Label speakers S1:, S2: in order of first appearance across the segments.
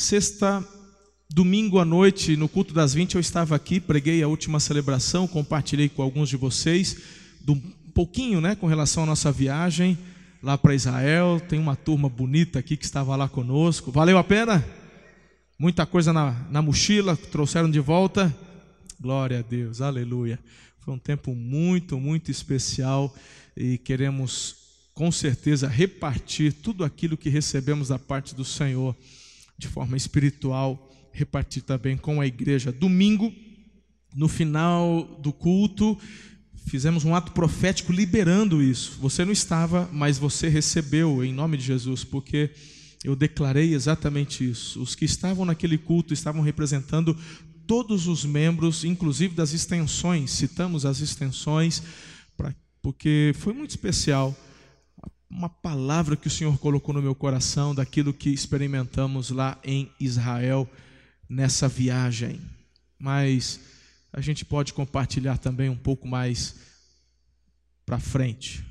S1: Sexta, domingo à noite, no culto das 20, eu estava aqui, preguei a última celebração, compartilhei com alguns de vocês, um pouquinho, né, com relação à nossa viagem lá para Israel. Tem uma turma bonita aqui que estava lá conosco. Valeu a pena? Muita coisa na, na mochila, trouxeram de volta. Glória a Deus, aleluia. Foi um tempo muito, muito especial e queremos com certeza repartir tudo aquilo que recebemos da parte do Senhor de forma espiritual, repartir também com a igreja. Domingo, no final do culto, fizemos um ato profético liberando isso. Você não estava, mas você recebeu em nome de Jesus, porque eu declarei exatamente isso. Os que estavam naquele culto estavam representando todos os membros, inclusive das extensões, citamos as extensões, porque foi muito especial uma palavra que o Senhor colocou no meu coração daquilo que experimentamos lá em Israel nessa viagem. Mas a gente pode compartilhar também um pouco mais para frente.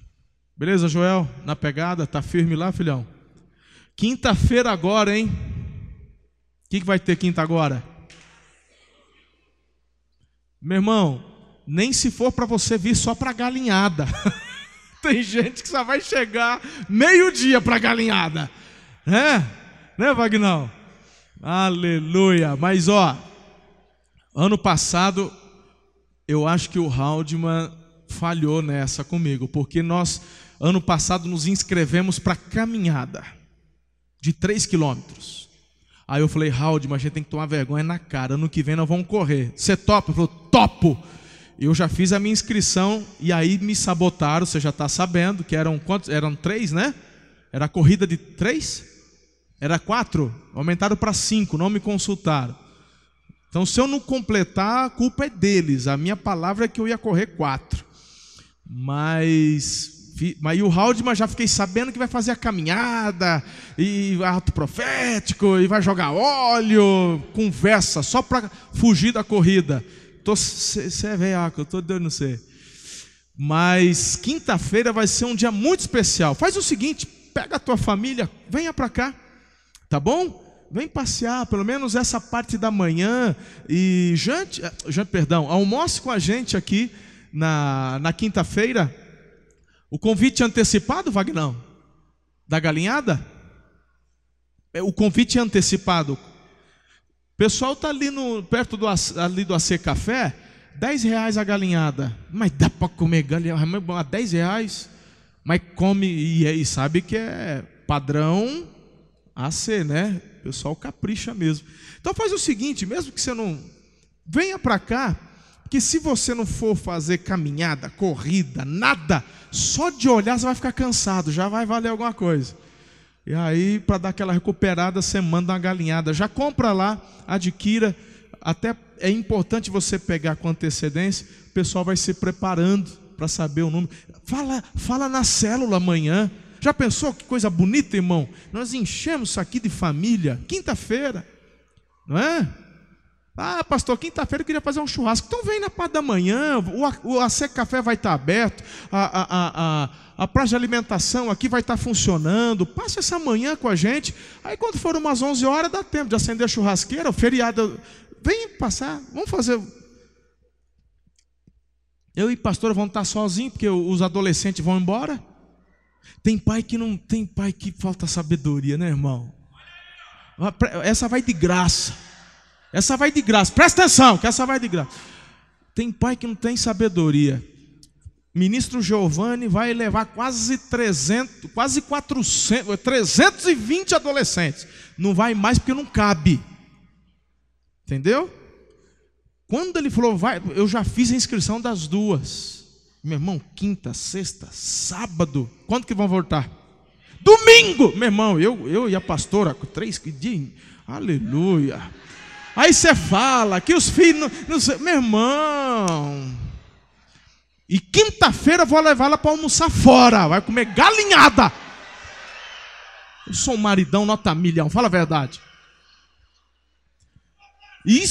S1: Beleza, Joel? Na pegada? Tá firme lá, filhão? Quinta-feira agora, hein? O que, que vai ter quinta agora? Meu irmão, nem se for para você vir só para galinhada. Tem gente que só vai chegar meio-dia para galinhada. Né? Né, Vagnão? Aleluia. Mas ó, ano passado eu acho que o Haldman falhou nessa comigo, porque nós ano passado nos inscrevemos para caminhada de 3 quilômetros. Aí eu falei, Haldman, a gente tem que tomar vergonha na cara. Ano que vem nós vamos correr. Você topa? Ele falou, topo. Eu já fiz a minha inscrição e aí me sabotaram. Você já está sabendo que eram quantos? Eram três, né? Era a corrida de três? Era quatro? Aumentaram para cinco. Não me consultaram. Então, se eu não completar, a culpa é deles. A minha palavra é que eu ia correr quatro. Mas mas o Haldman já fiquei sabendo que vai fazer a caminhada, e ato profético, e vai jogar óleo, conversa, só para fugir da corrida. Você é velhaco, eu estou dando não sei. Mas quinta-feira vai ser um dia muito especial. Faz o seguinte: pega a tua família, venha para cá, tá bom? Vem passear, pelo menos essa parte da manhã e jante, eh, jante perdão, almoce com a gente aqui na, na quinta-feira o convite antecipado, Vagnão? Da galinhada? É, o convite antecipado. Pessoal está ali no, perto do, ali do AC Café, 10 reais a galinhada. Mas dá para comer galinhada a 10 reais? Mas come e, e sabe que é padrão AC, né? O pessoal capricha mesmo. Então faz o seguinte, mesmo que você não venha para cá, que se você não for fazer caminhada, corrida, nada, só de olhar você vai ficar cansado, já vai valer alguma coisa. E aí, para dar aquela recuperada, você manda uma galinhada. Já compra lá, adquira. Até é importante você pegar com antecedência, o pessoal vai se preparando para saber o número. Fala, fala na célula amanhã. Já pensou que coisa bonita, irmão? Nós enchemos isso aqui de família, quinta-feira, não é? Ah, pastor, quinta-feira eu queria fazer um churrasco. Então vem na parte da manhã, o, AC Café vai estar aberto, a, a, a, a praça de alimentação aqui vai estar funcionando. Passa essa manhã com a gente. Aí quando for umas 11 horas, dá tempo de acender a churrasqueira, o feriado. Vem passar, vamos fazer. Eu e pastor vamos estar sozinhos, porque os adolescentes vão embora. Tem pai que não tem pai que falta sabedoria, né, irmão? Essa vai de graça. Essa vai de graça. Presta atenção, que essa vai de graça. Tem pai que não tem sabedoria. Ministro Giovanni vai levar quase 300, quase 400, 320 adolescentes. Não vai mais porque não cabe. Entendeu? Quando ele falou, vai, eu já fiz a inscrição das duas. Meu irmão, quinta, sexta, sábado. Quando que vão voltar? Domingo! Meu irmão, eu, eu e a pastora, três dias. Aleluia. Aí você fala que os filhos. Não, não sei, meu irmão. E quinta-feira vou levar ela para almoçar fora. Vai comer galinhada. Eu sou um maridão nota milhão, fala a verdade. E,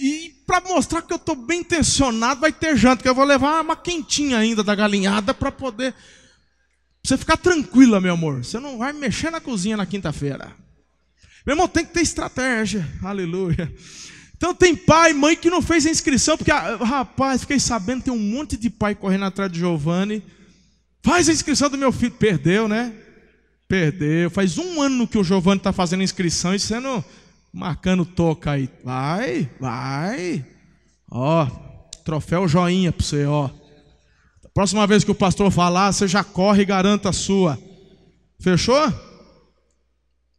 S1: e para mostrar que eu estou bem intencionado, vai ter janta, que eu vou levar uma quentinha ainda da galinhada para poder. Pra você ficar tranquila, meu amor. Você não vai mexer na cozinha na quinta-feira. Meu irmão, tem que ter estratégia. Aleluia. Então tem pai, mãe que não fez a inscrição, porque, ah, rapaz, fiquei sabendo, tem um monte de pai correndo atrás de Giovanni. Faz a inscrição do meu filho. Perdeu, né? Perdeu. Faz um ano que o Giovanni está fazendo inscrição e sendo marcando toca aí. Vai, vai. Ó, troféu joinha para você, ó. Próxima vez que o pastor falar, você já corre e garanta a sua. Fechou?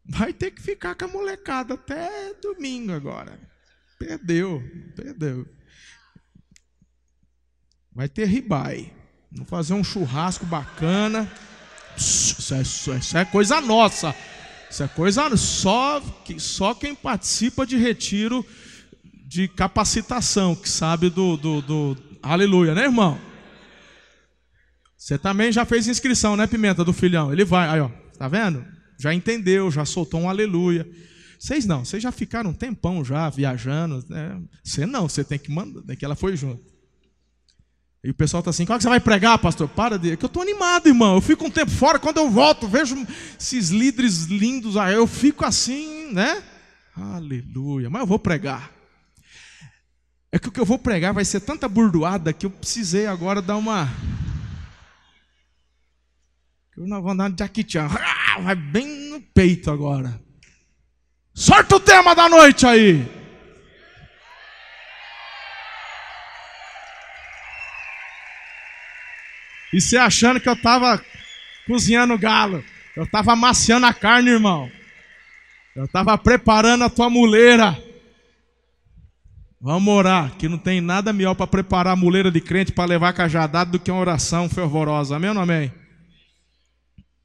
S1: Vai ter que ficar com a molecada até domingo agora. Perdeu, perdeu. Vai ter ribai. Vamos fazer um churrasco bacana. Isso é, isso é coisa nossa. Isso é coisa só só quem participa de retiro de capacitação, que sabe do, do, do aleluia, né, irmão? Você também já fez inscrição, né, Pimenta, do filhão? Ele vai, aí, ó, tá vendo? Já entendeu, já soltou um aleluia. Vocês não, vocês já ficaram um tempão já viajando. Né? Você não, você tem que mandar, né, que ela foi junto. E o pessoal está assim, qual que você vai pregar, pastor? Para de. É que eu estou animado, irmão. Eu fico um tempo fora, quando eu volto, vejo esses líderes lindos aí, eu fico assim, né? Aleluia. Mas eu vou pregar. É que o que eu vou pregar vai ser tanta burdoada que eu precisei agora dar uma. Eu não vou andar de Jackie Chan. Vai bem no peito agora. Sorte o tema da noite aí. E você achando que eu estava cozinhando galo. Eu estava amaciando a carne, irmão. Eu estava preparando a tua muleira. Vamos orar, que não tem nada melhor para preparar a muleira de crente para levar cajadado do que uma oração fervorosa. Amém ou não amém?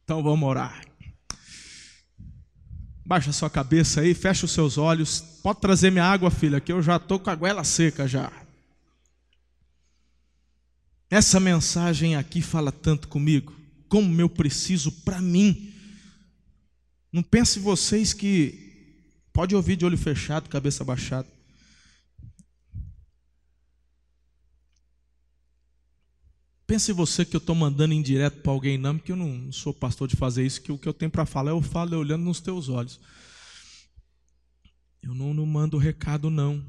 S1: Então vamos orar. Baixa sua cabeça aí, fecha os seus olhos. Pode trazer minha água, filha, que eu já estou com a goela seca já. Essa mensagem aqui fala tanto comigo, como eu preciso para mim. Não pense vocês que pode ouvir de olho fechado, cabeça baixada. Pense você que eu estou mandando indireto para alguém, não, porque eu não sou pastor de fazer isso, que o que eu tenho para falar eu falo olhando nos teus olhos. Eu não, não mando recado, não.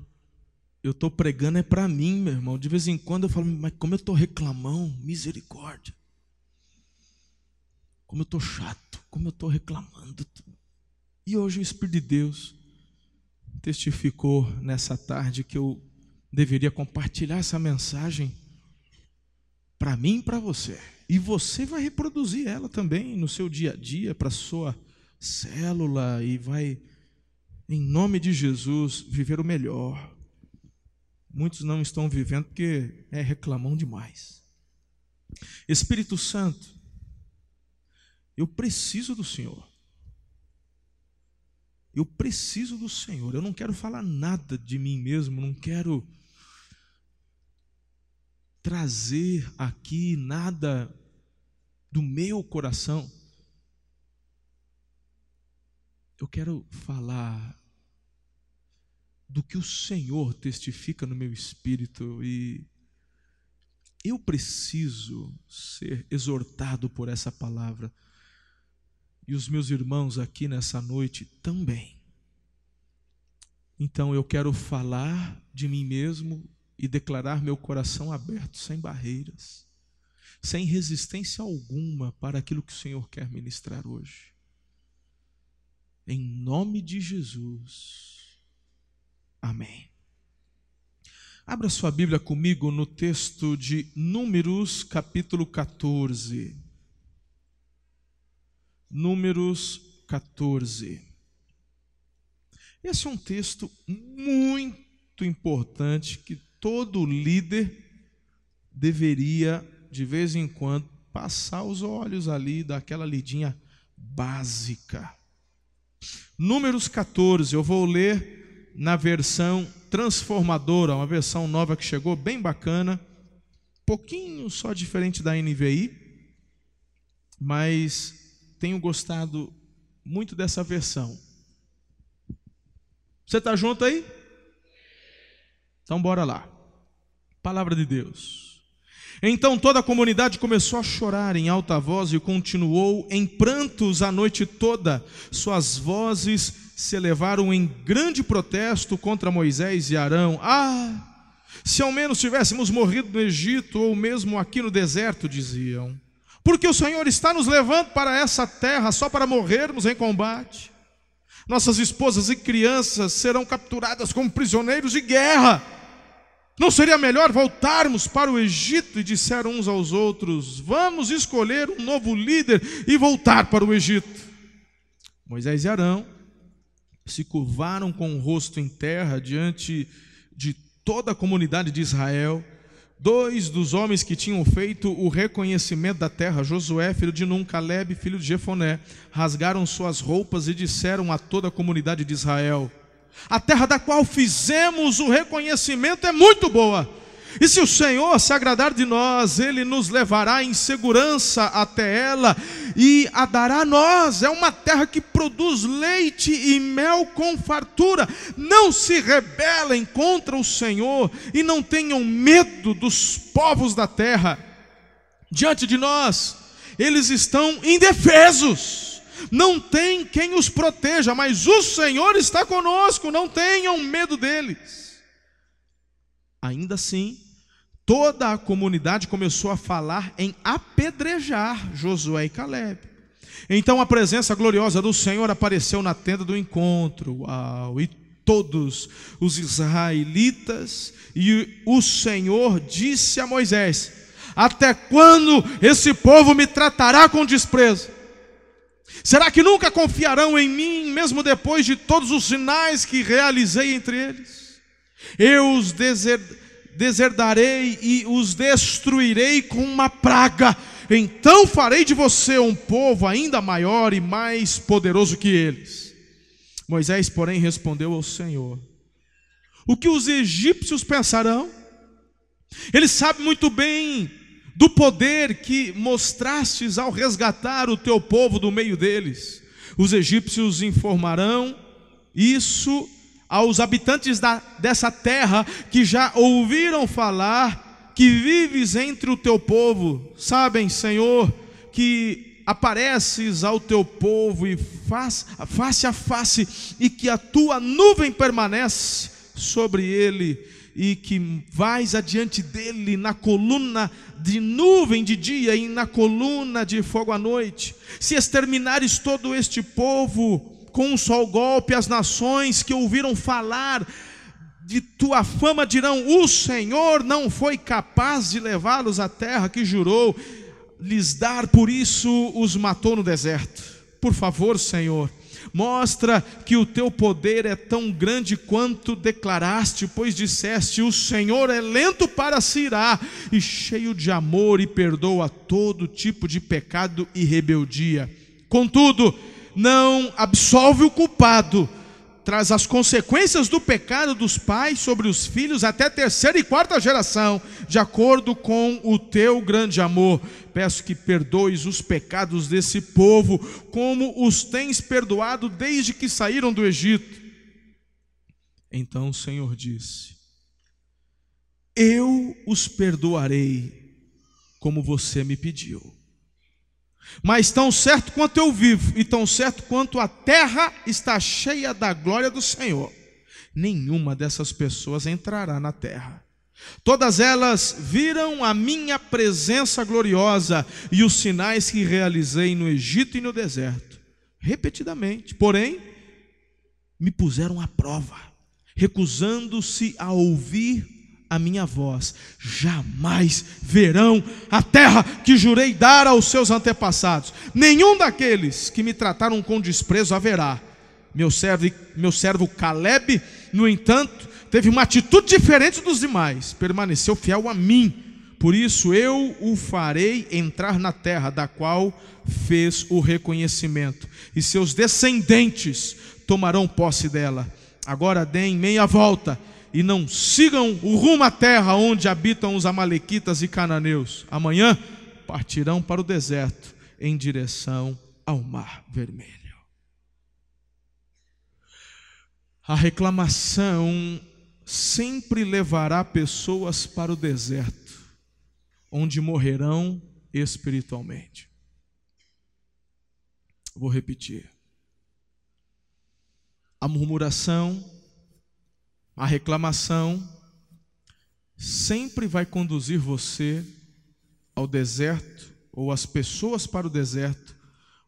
S1: Eu estou pregando é para mim, meu irmão. De vez em quando eu falo, mas como eu estou reclamão, misericórdia. Como eu estou chato, como eu estou reclamando. E hoje o Espírito de Deus testificou nessa tarde que eu deveria compartilhar essa mensagem para mim e para você. E você vai reproduzir ela também no seu dia a dia, para sua célula, e vai, em nome de Jesus, viver o melhor. Muitos não estão vivendo porque é reclamão demais. Espírito Santo, eu preciso do Senhor. Eu preciso do Senhor. Eu não quero falar nada de mim mesmo, não quero trazer aqui nada do meu coração. Eu quero falar do que o Senhor testifica no meu espírito e eu preciso ser exortado por essa palavra. E os meus irmãos aqui nessa noite também. Então eu quero falar de mim mesmo e declarar meu coração aberto, sem barreiras, sem resistência alguma para aquilo que o Senhor quer ministrar hoje. Em nome de Jesus. Amém. Abra sua Bíblia comigo no texto de Números, capítulo 14. Números 14. Esse é um texto muito importante que todo líder deveria, de vez em quando, passar os olhos ali, daquela lidinha básica. Números 14, eu vou ler na versão transformadora, uma versão nova que chegou, bem bacana, pouquinho só diferente da NVI, mas tenho gostado muito dessa versão. Você está junto aí? Então bora lá. Palavra de Deus. Então toda a comunidade começou a chorar em alta voz e continuou em prantos a noite toda. Suas vozes se elevaram em grande protesto contra Moisés e Arão. Ah, se ao menos tivéssemos morrido no Egito ou mesmo aqui no deserto, diziam. Porque o Senhor está nos levando para essa terra só para morrermos em combate. Nossas esposas e crianças serão capturadas como prisioneiros de guerra. Não seria melhor voltarmos para o Egito? E disseram uns aos outros: Vamos escolher um novo líder e voltar para o Egito. Moisés e Arão se curvaram com o rosto em terra diante de toda a comunidade de Israel. Dois dos homens que tinham feito o reconhecimento da terra, Josué, filho de Num, Caleb, filho de Jefoné, rasgaram suas roupas e disseram a toda a comunidade de Israel: A terra da qual fizemos o reconhecimento é muito boa e se o Senhor se agradar de nós, Ele nos levará em segurança até ela e a dará a nós. É uma terra que produz leite e mel com fartura. Não se rebelem contra o Senhor e não tenham medo dos povos da terra. Diante de nós, eles estão indefesos. Não tem quem os proteja, mas o Senhor está conosco. Não tenham medo deles. Ainda assim, toda a comunidade começou a falar em apedrejar Josué e Caleb. Então a presença gloriosa do Senhor apareceu na tenda do encontro. Uau, e todos os israelitas e o Senhor disse a Moisés: Até quando esse povo me tratará com desprezo? Será que nunca confiarão em mim, mesmo depois de todos os sinais que realizei entre eles? Eu os deserdarei e os destruirei com uma praga. Então farei de você um povo ainda maior e mais poderoso que eles. Moisés, porém, respondeu ao Senhor: O que os egípcios pensarão? Eles sabem muito bem do poder que mostrastes ao resgatar o teu povo do meio deles. Os egípcios informarão isso aos habitantes da, dessa terra que já ouviram falar que vives entre o teu povo, sabem, Senhor, que apareces ao teu povo e face, face a face, e que a tua nuvem permanece sobre ele, e que vais adiante dele na coluna de nuvem de dia e na coluna de fogo à noite. Se exterminares todo este povo, com um só golpe, as nações que ouviram falar de tua fama dirão: O Senhor não foi capaz de levá-los à terra que jurou lhes dar, por isso os matou no deserto. Por favor, Senhor, mostra que o teu poder é tão grande quanto declaraste, pois disseste: O Senhor é lento para se irar e cheio de amor e perdoa todo tipo de pecado e rebeldia. Contudo, não absolve o culpado, traz as consequências do pecado dos pais sobre os filhos até terceira e quarta geração, de acordo com o teu grande amor. Peço que perdoes os pecados desse povo, como os tens perdoado desde que saíram do Egito. Então o Senhor disse: Eu os perdoarei, como você me pediu. Mas tão certo quanto eu vivo, e tão certo quanto a terra está cheia da glória do Senhor, nenhuma dessas pessoas entrará na terra. Todas elas viram a minha presença gloriosa e os sinais que realizei no Egito e no deserto, repetidamente. Porém, me puseram à prova, recusando-se a ouvir a minha voz, jamais verão a terra que jurei dar aos seus antepassados. Nenhum daqueles que me trataram com desprezo haverá. Meu servo, meu servo Caleb, no entanto, teve uma atitude diferente dos demais, permaneceu fiel a mim. Por isso eu o farei entrar na terra da qual fez o reconhecimento, e seus descendentes tomarão posse dela. Agora deem meia volta e não sigam o rumo à terra onde habitam os amalequitas e cananeus. Amanhã partirão para o deserto em direção ao mar vermelho. A reclamação sempre levará pessoas para o deserto, onde morrerão espiritualmente. Vou repetir. a murmuração, a reclamação, sempre vai conduzir você ao deserto ou as pessoas para o deserto,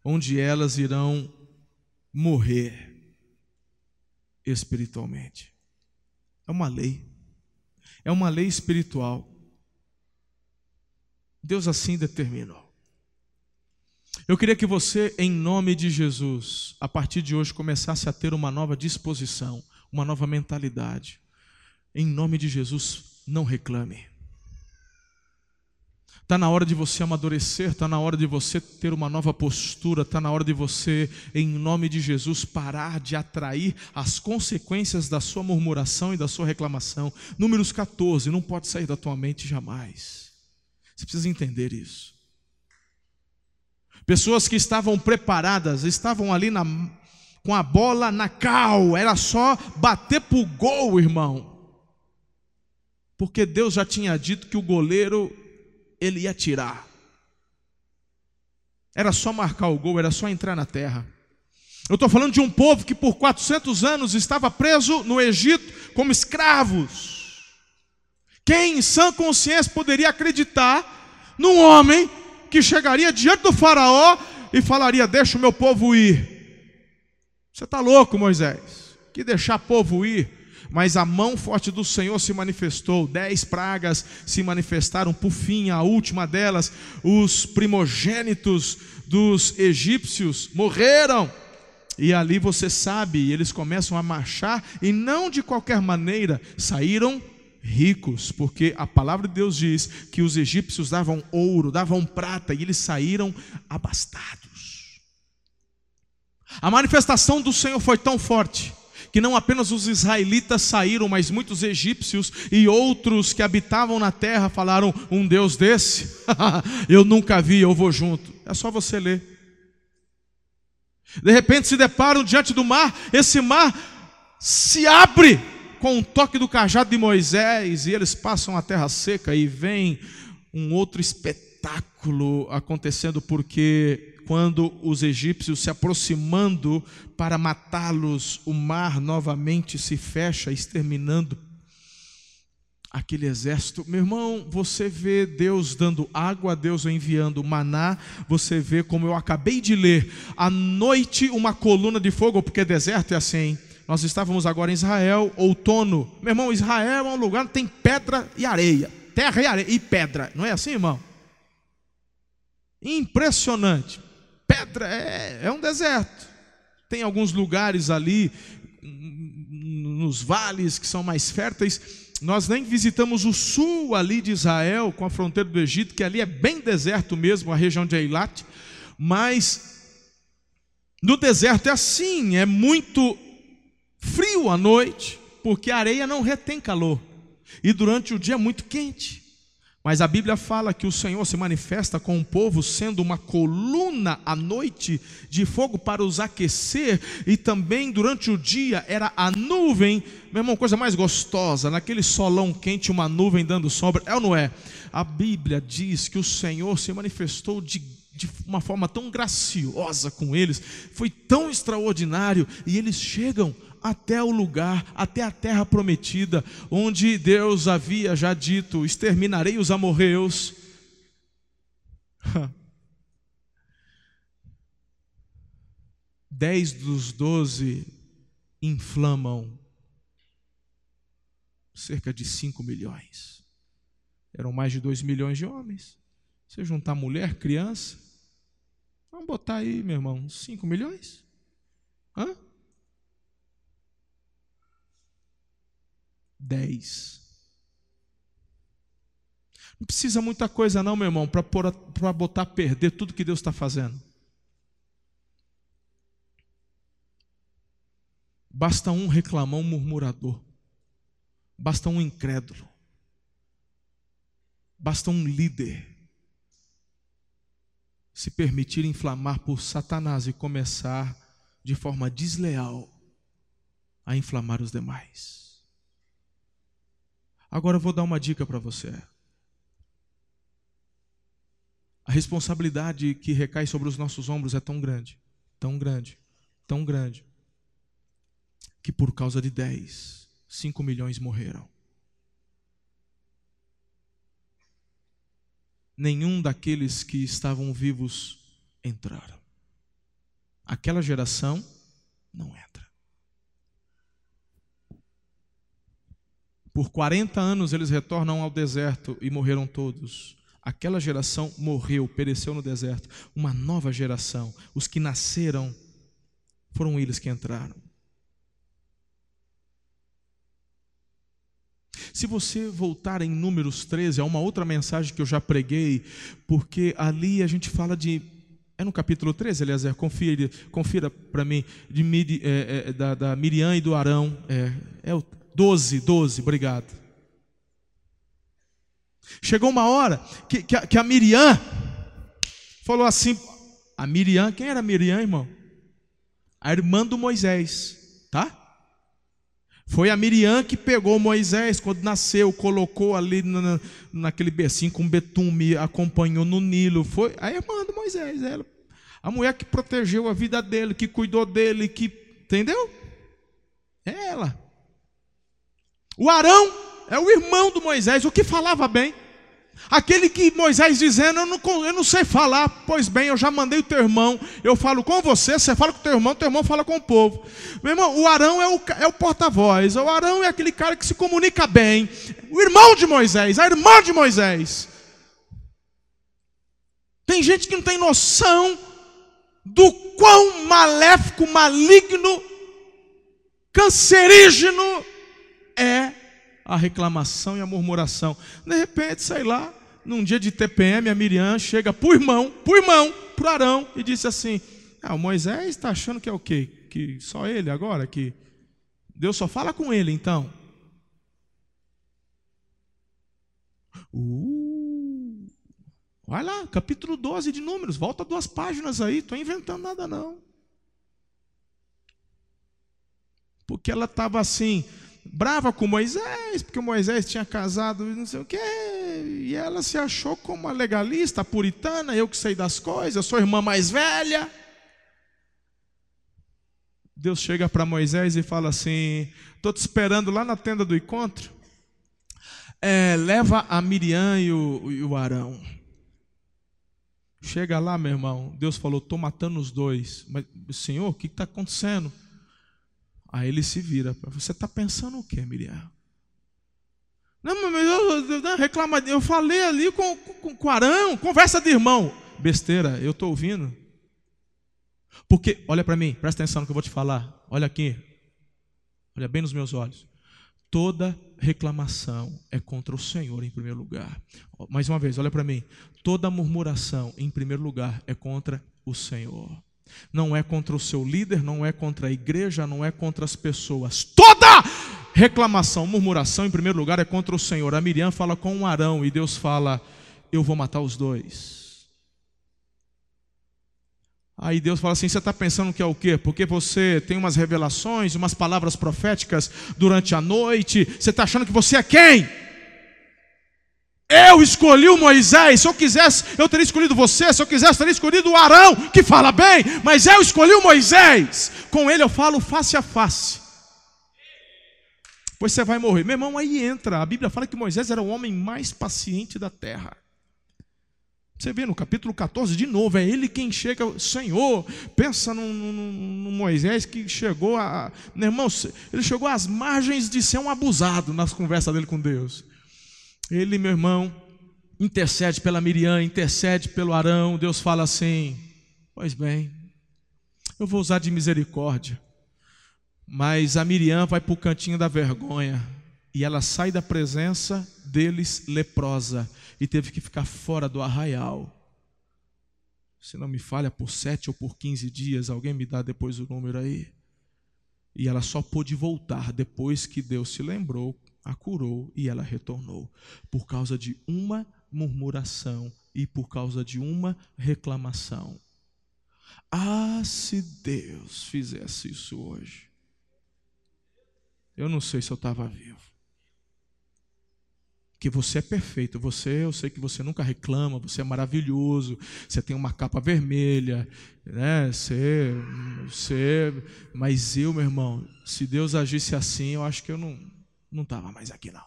S1: onde elas irão morrer espiritualmente. É uma lei. É uma lei espiritual. Deus assim determinou. Eu queria que você, em nome de Jesus, a partir de hoje começasse a ter uma nova disposição, uma nova mentalidade. Em nome de Jesus, não reclame. Está na hora de você amadurecer, está na hora de você ter uma nova postura, está na hora de você, em nome de Jesus, parar de atrair as consequências da sua murmuração e da sua reclamação. Números 14, não pode sair da tua mente jamais. Você precisa entender isso. Pessoas que estavam preparadas, estavam ali na, com a bola na cal, era só bater para o gol, irmão. Porque Deus já tinha dito que o goleiro ele ia tirar. Era só marcar o gol, era só entrar na terra. Eu estou falando de um povo que por 400 anos estava preso no Egito como escravos. Quem em sã consciência poderia acreditar num homem que chegaria diante do Faraó e falaria: Deixa o meu povo ir. Você está louco, Moisés? Que deixar povo ir? mas a mão forte do Senhor se manifestou, dez pragas se manifestaram, por fim, a última delas, os primogênitos dos egípcios morreram. E ali você sabe, eles começam a marchar, e não de qualquer maneira, saíram ricos, porque a palavra de Deus diz que os egípcios davam ouro, davam prata, e eles saíram abastados. A manifestação do Senhor foi tão forte que não apenas os israelitas saíram, mas muitos egípcios e outros que habitavam na terra falaram: Um Deus desse, eu nunca vi, eu vou junto. É só você ler. De repente se deparam diante do mar, esse mar se abre com o toque do cajado de Moisés, e eles passam a terra seca e vem um outro espetáculo acontecendo, porque quando os egípcios se aproximando para matá-los, o mar novamente se fecha, exterminando aquele exército. Meu irmão, você vê Deus dando água, Deus enviando maná, você vê como eu acabei de ler, à noite uma coluna de fogo, porque deserto é assim. Nós estávamos agora em Israel, outono. Meu irmão, Israel é um lugar que tem pedra e areia, terra e areia e pedra. Não é assim, irmão? Impressionante pedra, é, é um deserto. Tem alguns lugares ali, nos vales que são mais férteis. Nós nem visitamos o sul ali de Israel, com a fronteira do Egito, que ali é bem deserto mesmo, a região de Eilat. Mas no deserto é assim, é muito frio à noite, porque a areia não retém calor. E durante o dia é muito quente. Mas a Bíblia fala que o Senhor se manifesta com o povo sendo uma coluna à noite de fogo para os aquecer, e também durante o dia era a nuvem, meu irmão, coisa mais gostosa, naquele solão quente, uma nuvem dando sombra, é ou não é? A Bíblia diz que o Senhor se manifestou de de uma forma tão graciosa com eles, foi tão extraordinário, e eles chegam até o lugar, até a terra prometida, onde Deus havia já dito: exterminarei os amorreus. Dez dos doze inflamam cerca de cinco milhões. Eram mais de dois milhões de homens. Você juntar mulher, criança, vamos botar aí, meu irmão, cinco milhões? Hã? 10. Não precisa muita coisa, não, meu irmão, para botar a perder tudo que Deus está fazendo. Basta um reclamão, um murmurador. Basta um incrédulo. Basta um líder se permitir inflamar por Satanás e começar de forma desleal a inflamar os demais. Agora eu vou dar uma dica para você. A responsabilidade que recai sobre os nossos ombros é tão grande, tão grande, tão grande, que por causa de dez, cinco milhões morreram. Nenhum daqueles que estavam vivos entraram. Aquela geração não entra. Por 40 anos eles retornam ao deserto e morreram todos. Aquela geração morreu, pereceu no deserto. Uma nova geração, os que nasceram, foram eles que entraram. Se você voltar em Números 13, é uma outra mensagem que eu já preguei, porque ali a gente fala de. É no capítulo 13, Eliezer, confira, confira para mim, de, é, é, da, da, Miriam e do Arão. É, é o 12, 12, obrigado. Chegou uma hora que, que, a, que a Miriam falou assim: a Miriam, quem era a Miriam, irmão? A irmã do Moisés, tá? Foi a Miriam que pegou Moisés quando nasceu, colocou ali na, naquele bercinho com betume, acompanhou no Nilo. Foi a irmã do Moisés, ela. A mulher que protegeu a vida dele, que cuidou dele, que. Entendeu? É ela. O Arão é o irmão do Moisés, o que falava bem. Aquele que Moisés dizendo, eu não, eu não sei falar, pois bem, eu já mandei o teu irmão, eu falo com você, você fala com o teu irmão, teu irmão fala com o povo. Meu irmão, o Arão é o, é o porta-voz, o Arão é aquele cara que se comunica bem, o irmão de Moisés, a irmã de Moisés. Tem gente que não tem noção do quão maléfico, maligno, cancerígeno é a reclamação e a murmuração. De repente, sei lá, num dia de TPM, a Miriam chega o irmão, o irmão, para Arão, e disse assim: Ah, o Moisés está achando que é o quê? Que só ele agora? Que Deus só fala com ele então? Uh, vai lá, capítulo 12 de Números, volta duas páginas aí, estou inventando nada não. Porque ela estava assim, brava com Moisés, porque Moisés tinha casado não sei o quê, e ela se achou como uma legalista, puritana, eu que sei das coisas, eu sou irmã mais velha. Deus chega para Moisés e fala assim: estou te esperando lá na tenda do encontro. É, leva a Miriam e o, e o Arão. Chega lá, meu irmão. Deus falou: estou matando os dois. Mas, Senhor, o que está acontecendo? Aí ele se vira. Você está pensando o que, Miriam? Não, mas eu, eu, reclama, eu falei ali com, com, com Arão, conversa de irmão. Besteira, eu estou ouvindo. Porque, olha para mim, presta atenção no que eu vou te falar. Olha aqui. Olha bem nos meus olhos. Toda reclamação é contra o Senhor em primeiro lugar. Mais uma vez, olha para mim. Toda murmuração, em primeiro lugar, é contra o Senhor. Não é contra o seu líder, não é contra a igreja, não é contra as pessoas. Toda reclamação, murmuração, em primeiro lugar, é contra o Senhor. A Miriam fala com um Arão e Deus fala: Eu vou matar os dois. Aí Deus fala assim: Você está pensando que é o quê? Porque você tem umas revelações, umas palavras proféticas durante a noite. Você está achando que você é quem? Eu escolhi o Moisés. Se eu quisesse, eu teria escolhido você. Se eu quisesse, eu teria escolhido o Arão, que fala bem. Mas eu escolhi o Moisés. Com ele eu falo face a face. Pois você vai morrer. Meu irmão, aí entra. A Bíblia fala que Moisés era o homem mais paciente da terra. Você vê no capítulo 14, de novo, é ele quem chega, Senhor, pensa no, no, no, Moisés que chegou a. Meu irmão, ele chegou às margens de ser um abusado nas conversas dele com Deus. Ele, meu irmão, intercede pela Miriam, intercede pelo Arão. Deus fala assim: Pois bem, eu vou usar de misericórdia. Mas a Miriam vai para o cantinho da vergonha e ela sai da presença deles leprosa e teve que ficar fora do arraial. Se não me falha, por sete ou por quinze dias, alguém me dá depois o número aí. E ela só pôde voltar depois que Deus se lembrou a curou e ela retornou, por causa de uma murmuração e por causa de uma reclamação. Ah, se Deus fizesse isso hoje. Eu não sei se eu estava vivo. que você é perfeito. Você, eu sei que você nunca reclama, você é maravilhoso, você tem uma capa vermelha, né? Você, você, mas eu, meu irmão, se Deus agisse assim, eu acho que eu não não estava mais aqui não.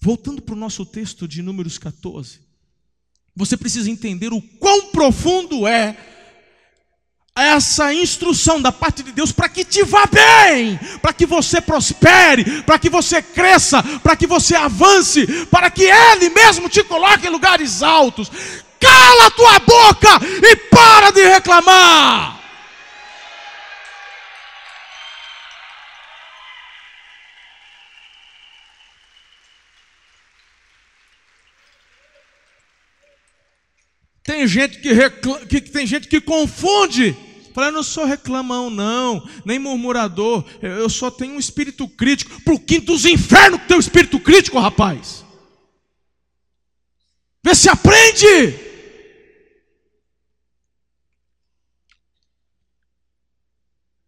S1: Voltando para o nosso texto de Números 14, você precisa entender o quão profundo é essa instrução da parte de Deus para que te vá bem, para que você prospere, para que você cresça, para que você avance, para que Ele mesmo te coloque em lugares altos. Cala a tua boca e para de reclamar. Tem gente que, reclama, que tem gente que confunde. Fala, eu não sou reclamão, não, nem murmurador. Eu só tenho um espírito crítico. Para o quinto dos infernos que tem um espírito crítico, rapaz. Vê se aprende.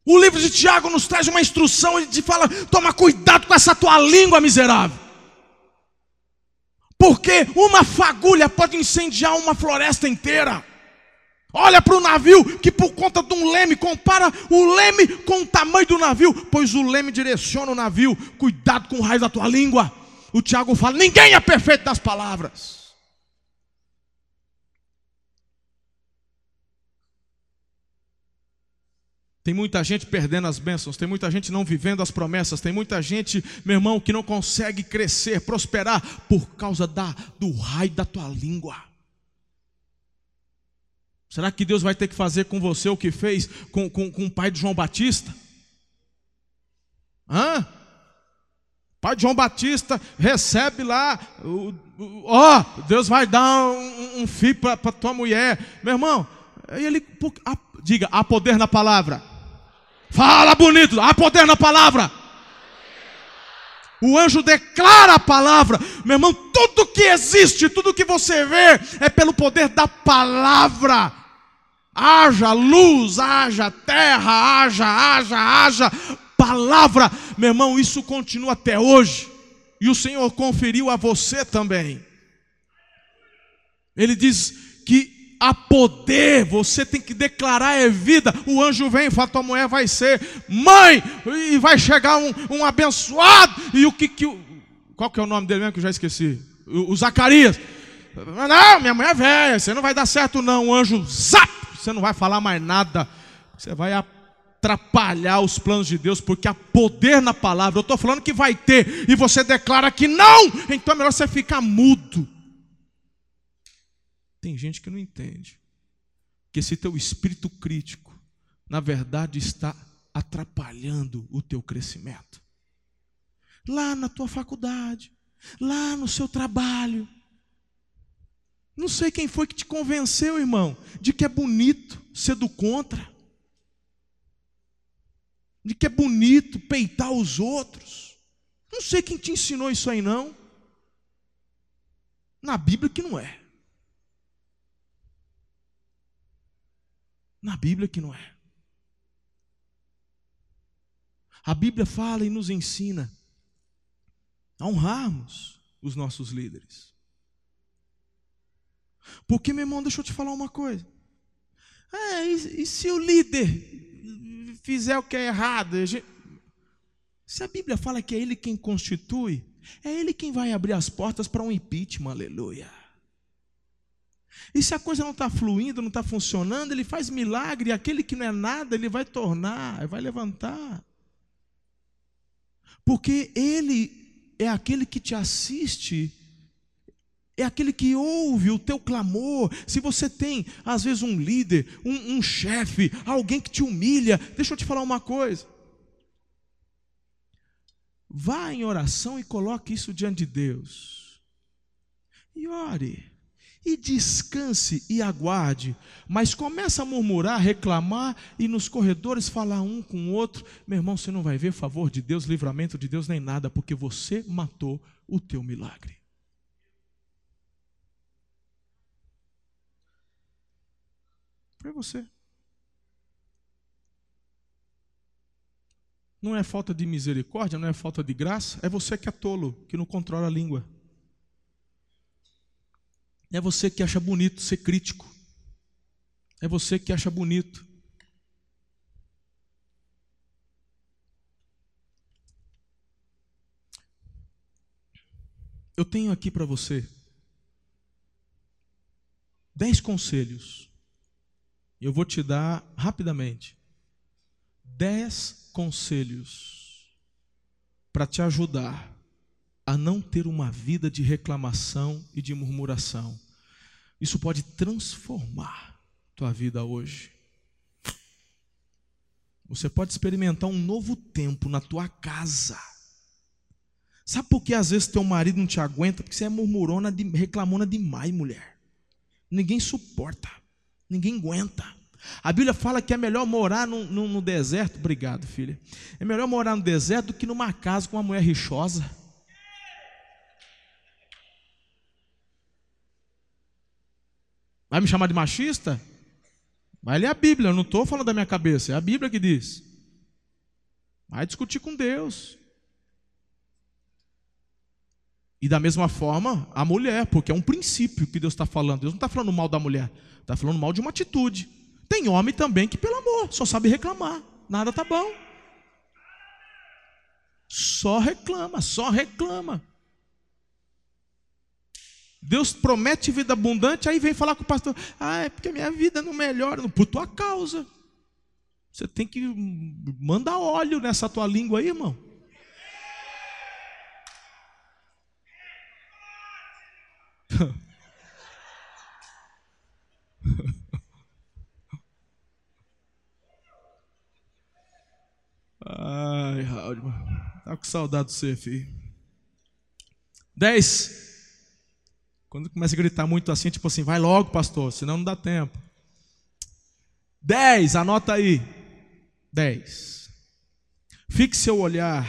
S1: O livro de Tiago nos traz uma instrução, ele fala: toma cuidado com essa tua língua miserável. Porque uma fagulha pode incendiar uma floresta inteira. Olha para o navio que por conta de um leme, compara o leme com o tamanho do navio, pois o leme direciona o navio. Cuidado com o raio da tua língua. O Tiago fala: ninguém é perfeito nas palavras. Tem muita gente perdendo as bênçãos, tem muita gente não vivendo as promessas, tem muita gente, meu irmão, que não consegue crescer, prosperar por causa da, do raio da tua língua. Será que Deus vai ter que fazer com você o que fez com, com, com o pai de João Batista? Hã? Pai de João Batista recebe lá, ó, oh, Deus vai dar um, um filho para tua mulher, meu irmão. Ele, diga, há poder na palavra. Fala bonito, há poder na palavra. O anjo declara a palavra. Meu irmão, tudo que existe, tudo que você vê, é pelo poder da palavra. Haja luz, haja terra, haja, haja, haja palavra. Meu irmão, isso continua até hoje. E o Senhor conferiu a você também. Ele diz que há poder, você tem que declarar é vida. O anjo vem e fala: tua mulher vai ser mãe, e vai chegar um, um abençoado. E o que que. Qual que é o nome dele mesmo que eu já esqueci? O, o Zacarias. Não, minha mulher é velha, você não vai dar certo, não. O anjo, zap, você não vai falar mais nada. Você vai atrapalhar os planos de Deus, porque há poder na palavra. Eu estou falando que vai ter, e você declara que não, então é melhor você ficar mudo. Tem gente que não entende que esse teu espírito crítico, na verdade, está atrapalhando o teu crescimento. Lá na tua faculdade, lá no seu trabalho. Não sei quem foi que te convenceu, irmão, de que é bonito ser do contra. De que é bonito peitar os outros. Não sei quem te ensinou isso aí, não. Na Bíblia que não é. Na Bíblia que não é. A Bíblia fala e nos ensina a honrarmos os nossos líderes. Porque, meu irmão, deixa eu te falar uma coisa. É, e, e, se o líder fizer o que é errado? Gente... Se a Bíblia fala que é ele quem constitui, é ele quem vai abrir as portas para um impeachment, aleluia. E se a coisa não está fluindo, não está funcionando, ele faz milagre, aquele que não é nada, ele vai tornar, vai levantar. Porque ele é aquele que te assiste, é aquele que ouve o teu clamor. Se você tem, às vezes, um líder, um, um chefe, alguém que te humilha, deixa eu te falar uma coisa. Vá em oração e coloque isso diante de Deus. E ore e descanse e aguarde. Mas começa a murmurar, reclamar e nos corredores falar um com o outro, meu irmão, você não vai ver favor de Deus, livramento de Deus nem nada, porque você matou o teu milagre. Foi você. Não é falta de misericórdia, não é falta de graça, é você que é tolo, que não controla a língua. É você que acha bonito ser crítico. É você que acha bonito. Eu tenho aqui para você dez conselhos. Eu vou te dar rapidamente dez conselhos para te ajudar a não ter uma vida de reclamação e de murmuração. Isso pode transformar tua vida hoje. Você pode experimentar um novo tempo na tua casa. Sabe por que às vezes teu marido não te aguenta? Porque você é murmurona, reclamona demais, mulher. Ninguém suporta, ninguém aguenta. A Bíblia fala que é melhor morar no, no, no, deserto, obrigado, filha. É melhor morar no deserto do que numa casa com uma mulher rixosa. Vai me chamar de machista? Vai ler a Bíblia, eu não estou falando da minha cabeça, é a Bíblia que diz. Vai discutir com Deus. E da mesma forma, a mulher, porque é um princípio que Deus está falando. Deus não está falando mal da mulher, está falando mal de uma atitude. Tem homem também que, pelo amor, só sabe reclamar. Nada tá bom. Só reclama, só reclama. Deus promete vida abundante, aí vem falar com o pastor: ah, é porque minha vida não melhora, por tua causa. Você tem que mandar óleo nessa tua língua aí, irmão. Ai, Raul, tá com saudade do você, filho. Dez. Quando começa a gritar muito assim, tipo assim, vai logo, pastor, senão não dá tempo. Dez, anota aí. Dez. Fique seu olhar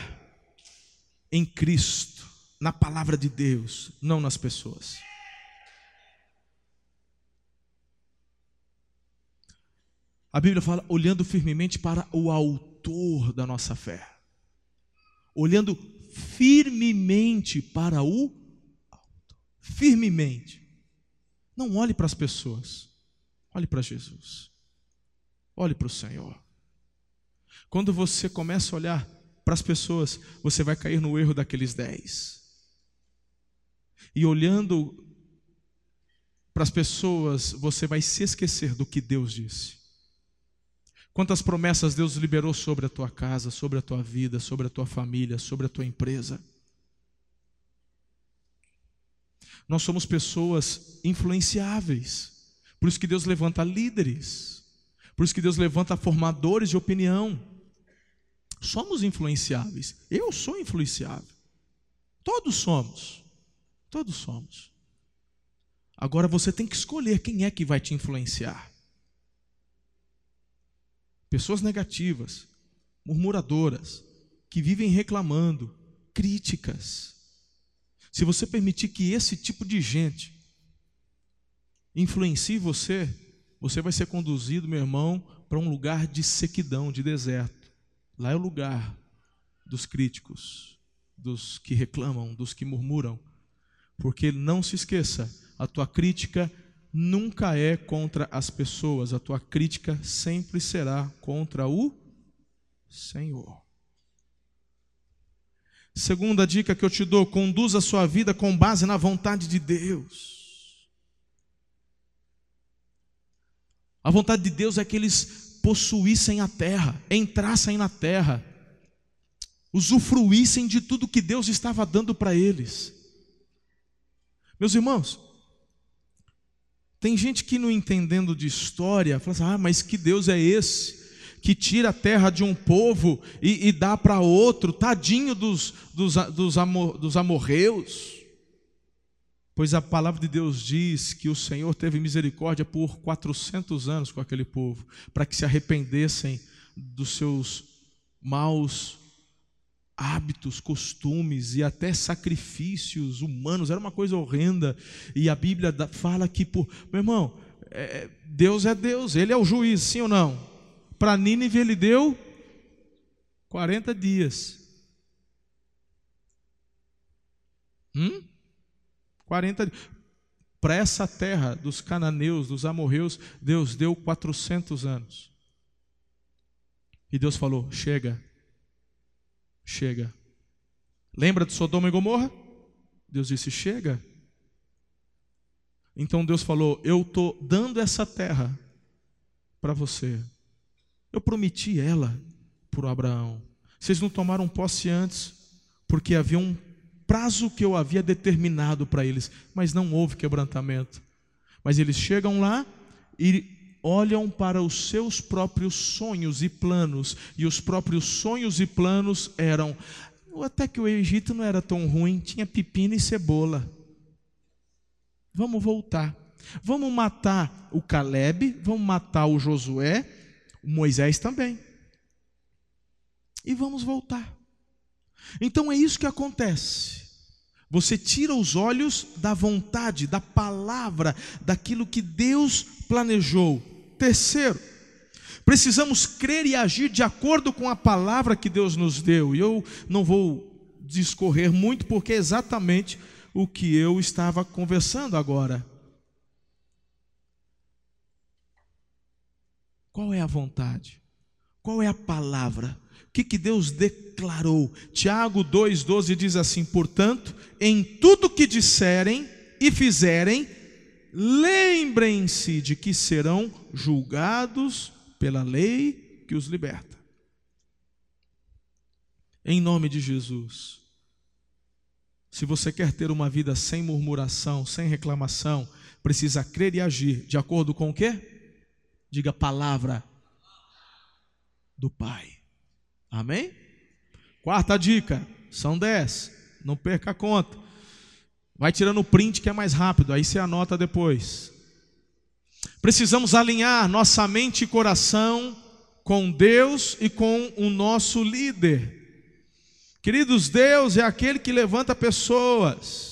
S1: em Cristo, na palavra de Deus, não nas pessoas. A Bíblia fala olhando firmemente para o autor da nossa fé. Olhando firmemente para o. Firmemente. Não olhe para as pessoas. Olhe para Jesus. Olhe para o Senhor. Quando você começa a olhar para as pessoas, você vai cair no erro daqueles dez. E olhando para as pessoas, você vai se esquecer do que Deus disse. Quantas promessas Deus liberou sobre a tua casa, sobre a tua vida, sobre a tua família, sobre a tua empresa. Nós somos pessoas influenciáveis. Por isso que Deus levanta líderes. Por isso que Deus levanta formadores de opinião. Somos influenciáveis. Eu sou influenciável. Todos somos. Todos somos. Agora você tem que escolher quem é que vai te influenciar pessoas negativas, murmuradoras, que vivem reclamando, críticas. Se você permitir que esse tipo de gente influencie você, você vai ser conduzido, meu irmão, para um lugar de sequidão, de deserto. Lá é o lugar dos críticos, dos que reclamam, dos que murmuram. Porque não se esqueça, a tua crítica nunca é contra as pessoas, a tua crítica sempre será contra o Senhor. Segunda dica que eu te dou: conduza a sua vida com base na vontade de Deus. A vontade de Deus é que eles possuíssem a terra, entrassem na terra, usufruíssem de tudo que Deus estava dando para eles. Meus irmãos, tem gente que não entendendo de história, fala assim: ah, mas que Deus é esse? Que tira a terra de um povo e, e dá para outro, tadinho dos, dos, dos, amor, dos amorreus. Pois a palavra de Deus diz que o Senhor teve misericórdia por 400 anos com aquele povo, para que se arrependessem dos seus maus hábitos, costumes e até sacrifícios humanos, era uma coisa horrenda. E a Bíblia fala que, por, meu irmão, é, Deus é Deus, Ele é o juiz, sim ou não? Para Nínive ele deu 40 dias. Hum? 40 dias. Para essa terra dos cananeus, dos amorreus, Deus deu 400 anos. E Deus falou: chega, chega. Lembra de Sodoma e Gomorra? Deus disse: chega. Então Deus falou: eu estou dando essa terra para você. Eu prometi ela por Abraão. Vocês não tomaram posse antes, porque havia um prazo que eu havia determinado para eles, mas não houve quebrantamento. Mas eles chegam lá e olham para os seus próprios sonhos e planos, e os próprios sonhos e planos eram: até que o Egito não era tão ruim, tinha pepino e cebola. Vamos voltar. Vamos matar o Caleb, vamos matar o Josué, Moisés também. E vamos voltar. Então é isso que acontece. Você tira os olhos da vontade, da palavra, daquilo que Deus planejou. Terceiro, precisamos crer e agir de acordo com a palavra que Deus nos deu. E eu não vou discorrer muito, porque é exatamente o que eu estava conversando agora. Qual é a vontade? Qual é a palavra? O que, que Deus declarou? Tiago 2,12 diz assim: portanto, em tudo que disserem e fizerem, lembrem-se de que serão julgados pela lei que os liberta. Em nome de Jesus. Se você quer ter uma vida sem murmuração, sem reclamação, precisa crer e agir de acordo com o quê? Diga palavra do Pai. Amém? Quarta dica, são dez. Não perca a conta. Vai tirando o print que é mais rápido, aí você anota depois. Precisamos alinhar nossa mente e coração com Deus e com o nosso líder. Queridos, Deus é aquele que levanta pessoas.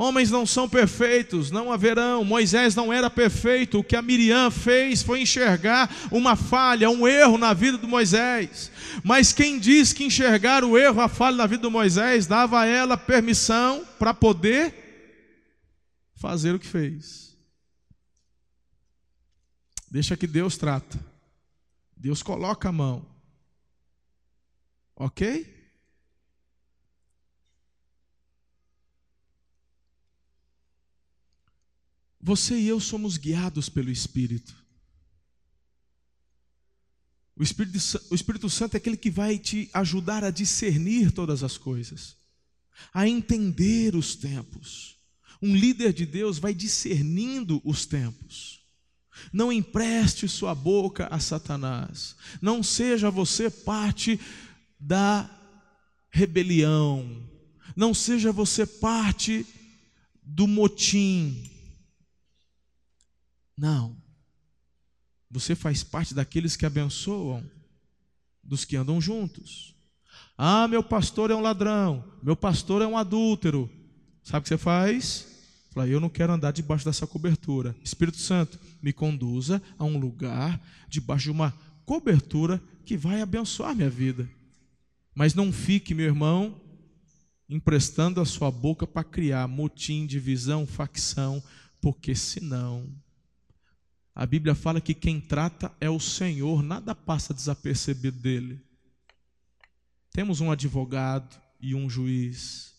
S1: Homens não são perfeitos, não haverão. Moisés não era perfeito. O que a Miriam fez foi enxergar uma falha, um erro na vida do Moisés. Mas quem diz que enxergar o erro, a falha na vida do Moisés, dava a ela permissão para poder fazer o que fez. Deixa que Deus trata. Deus coloca a mão. Ok? Você e eu somos guiados pelo Espírito. O Espírito, o Espírito Santo é aquele que vai te ajudar a discernir todas as coisas, a entender os tempos. Um líder de Deus vai discernindo os tempos. Não empreste sua boca a Satanás. Não seja você parte da rebelião. Não seja você parte do motim. Não. Você faz parte daqueles que abençoam, dos que andam juntos. Ah, meu pastor é um ladrão, meu pastor é um adúltero. Sabe o que você faz? Fala, eu não quero andar debaixo dessa cobertura. Espírito Santo, me conduza a um lugar debaixo de uma cobertura que vai abençoar minha vida. Mas não fique, meu irmão, emprestando a sua boca para criar motim, divisão, facção, porque senão a Bíblia fala que quem trata é o Senhor, nada passa desapercebido dele. Temos um advogado e um juiz.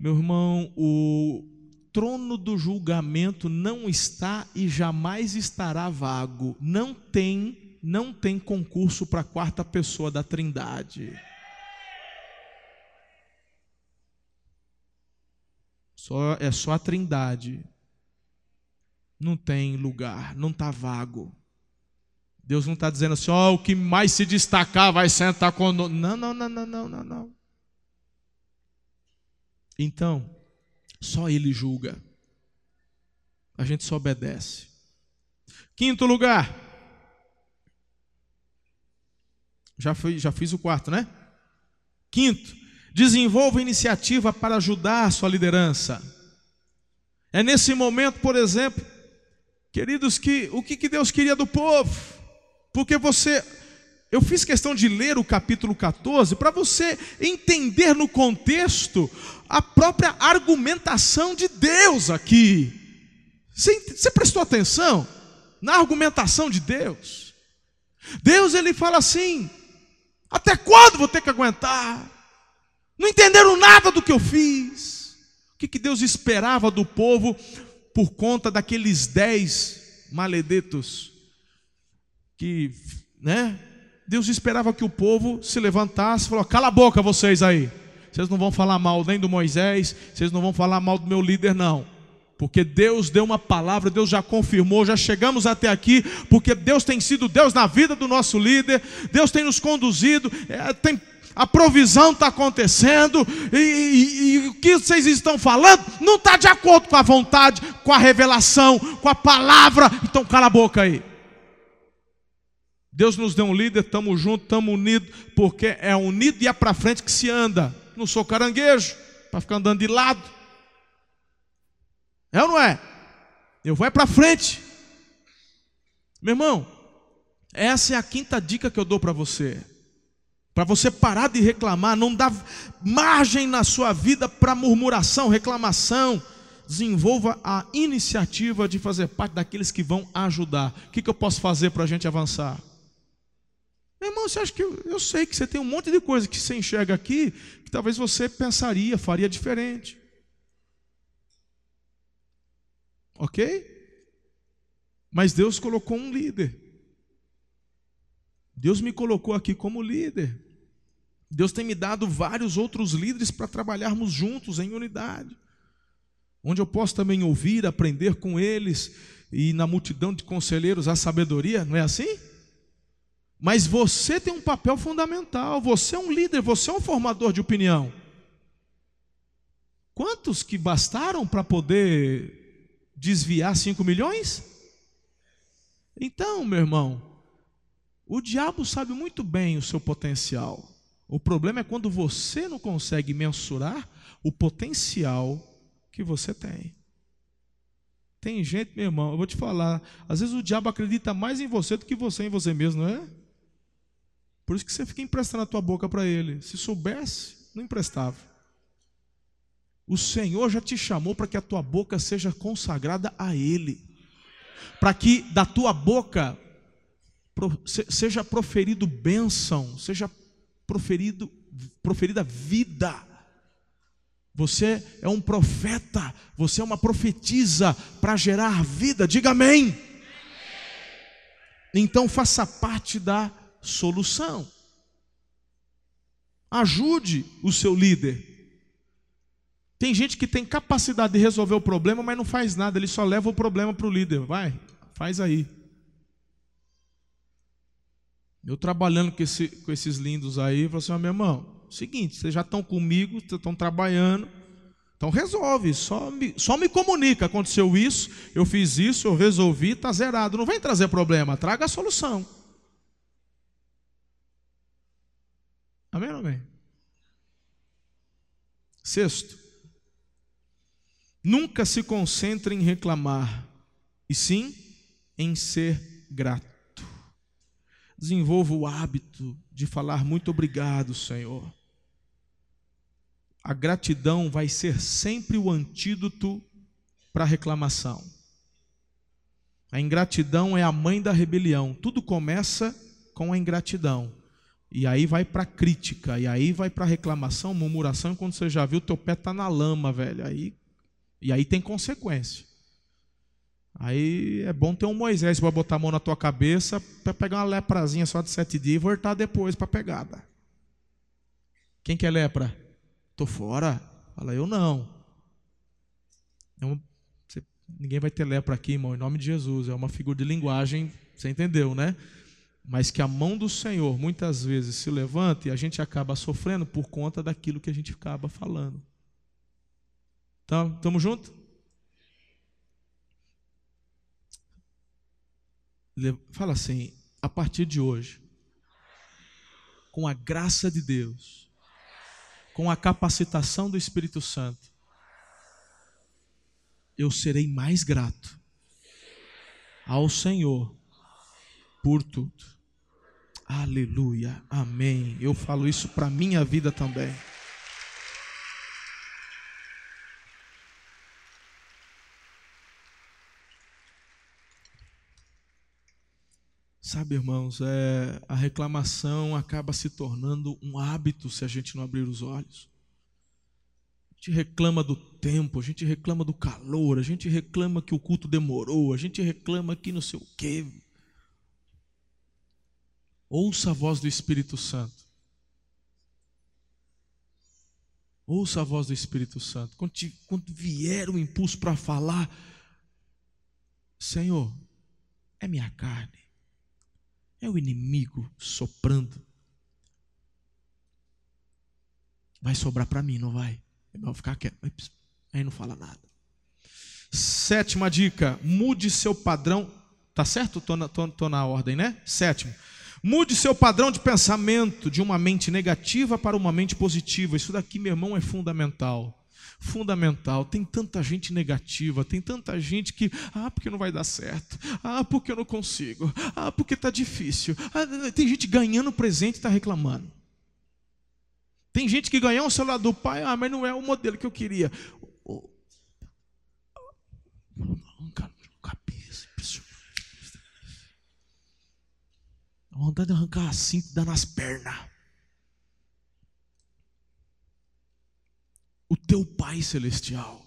S1: Meu irmão, o trono do julgamento não está e jamais estará vago. Não tem, não tem concurso para a quarta pessoa da Trindade. Só, é só a Trindade não tem lugar, não está vago. Deus não está dizendo assim, ó, oh, o que mais se destacar vai sentar conosco. Não, não, não, não, não, não, não. Então, só Ele julga. A gente só obedece. Quinto lugar. Já, fui, já fiz o quarto, né? Quinto, desenvolva iniciativa para ajudar a sua liderança. É nesse momento, por exemplo, Queridos, que, o que, que Deus queria do povo? Porque você, Eu fiz questão de ler o capítulo 14 para você entender no contexto a própria argumentação de Deus aqui. Você, você prestou atenção na argumentação de Deus? Deus ele fala assim: até quando vou ter que aguentar? Não entenderam nada do que eu fiz. O que, que Deus esperava do povo por conta daqueles dez maledetos que, né? Deus esperava que o povo se levantasse e falou: cala a boca vocês aí. Vocês não vão falar mal nem do Moisés, vocês não vão falar mal do meu líder, não. Porque Deus deu uma palavra, Deus já confirmou, já chegamos até aqui, porque Deus tem sido Deus na vida do nosso líder, Deus tem nos conduzido, é, tem, a provisão está acontecendo, e, e, e, o que vocês estão falando não está de acordo com a vontade, com a revelação, com a palavra, então cala a boca aí. Deus nos deu um líder, estamos juntos, estamos unidos, porque é unido e é para frente que se anda. Não sou caranguejo, para ficar andando de lado. É ou não é? Eu vou é para frente. Meu irmão, essa é a quinta dica que eu dou para você. Para você parar de reclamar, não dá margem na sua vida para murmuração, reclamação. Desenvolva a iniciativa de fazer parte daqueles que vão ajudar. O que, que eu posso fazer para a gente avançar? Meu irmão, você acha que eu, eu sei que você tem um monte de coisa que você enxerga aqui que talvez você pensaria, faria diferente. Ok? Mas Deus colocou um líder. Deus me colocou aqui como líder. Deus tem me dado vários outros líderes para trabalharmos juntos em unidade. Onde eu posso também ouvir, aprender com eles e na multidão de conselheiros a sabedoria, não é assim? Mas você tem um papel fundamental, você é um líder, você é um formador de opinião. Quantos que bastaram para poder desviar 5 milhões? Então, meu irmão, o diabo sabe muito bem o seu potencial. O problema é quando você não consegue mensurar o potencial que você tem. Tem gente, meu irmão, eu vou te falar, às vezes o diabo acredita mais em você do que você em você mesmo, não é? Por isso que você fica emprestando a tua boca para ele. Se soubesse, não emprestava. O Senhor já te chamou para que a tua boca seja consagrada a Ele. Para que da tua boca seja proferido bênção, seja proferido, proferida vida. Você é um profeta, você é uma profetisa para gerar vida. Diga amém. Então faça parte da solução. Ajude o seu líder. Tem gente que tem capacidade de resolver o problema, mas não faz nada, ele só leva o problema para o líder. Vai, faz aí. Eu trabalhando com, esse, com esses lindos aí, eu falei assim: meu irmão, seguinte, vocês já estão comigo, estão trabalhando, então resolve, só me, só me comunica. Aconteceu isso, eu fiz isso, eu resolvi, está zerado. Não vem trazer problema, traga a solução. Amém ou amém? Sexto, nunca se concentre em reclamar, e sim em ser grato. Desenvolva o hábito de falar muito obrigado, Senhor. A gratidão vai ser sempre o antídoto para a reclamação. A ingratidão é a mãe da rebelião. Tudo começa com a ingratidão. E aí vai para crítica, e aí vai para reclamação, murmuração, quando você já viu, teu pé tá na lama, velho. Aí, e aí tem consequência. Aí é bom ter um Moisés para botar a mão na tua cabeça para pegar uma leprazinha só de sete dias e voltar depois para pegada. Quem que é lepra? Tô fora. Fala, eu não. É uma, você, ninguém vai ter lepra aqui, irmão, em nome de Jesus. É uma figura de linguagem, você entendeu, né? mas que a mão do Senhor muitas vezes se levanta e a gente acaba sofrendo por conta daquilo que a gente acaba falando. Então, estamos juntos? Fala assim, a partir de hoje, com a graça de Deus, com a capacitação do Espírito Santo, eu serei mais grato ao Senhor por tudo. Aleluia, amém. Eu falo isso para minha vida também. Sabe, irmãos, é, a reclamação acaba se tornando um hábito se a gente não abrir os olhos. A gente reclama do tempo, a gente reclama do calor, a gente reclama que o culto demorou, a gente reclama que não sei o quê. Ouça a voz do Espírito Santo. Ouça a voz do Espírito Santo. Quando, te, quando vier o impulso para falar, Senhor, é minha carne é o inimigo soprando. Vai sobrar para mim, não vai? Eu vou ficar quieto. Aí não fala nada. Sétima dica: mude seu padrão. Tá certo? Estou na, tô, tô na ordem, né? Sétimo. Mude seu padrão de pensamento de uma mente negativa para uma mente positiva. Isso daqui, meu irmão, é fundamental fundamental. Tem tanta gente negativa, tem tanta gente que, ah, porque não vai dar certo, ah, porque eu não consigo, ah, porque está difícil. Ah, tem gente ganhando presente e está reclamando. Tem gente que ganhou um celular do pai, ah, mas não é o modelo que eu queria. Cabeça, vontade de arrancar a cinta e dar nas pernas. O teu Pai Celestial,